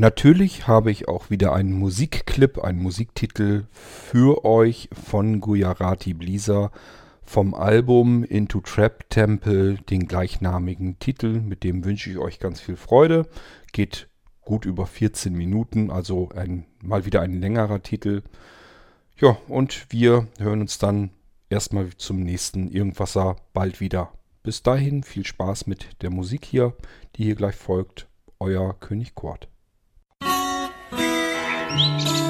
Natürlich habe ich auch wieder einen Musikclip, einen Musiktitel für euch von Gujarati Blisa vom Album Into Trap Temple, den gleichnamigen Titel. Mit dem wünsche ich euch ganz viel Freude. Geht gut über 14 Minuten, also ein, mal wieder ein längerer Titel. Ja, und wir hören uns dann erstmal zum nächsten Irgendwasser bald wieder. Bis dahin viel Spaß mit der Musik hier, die hier gleich folgt. Euer König Kurt. Música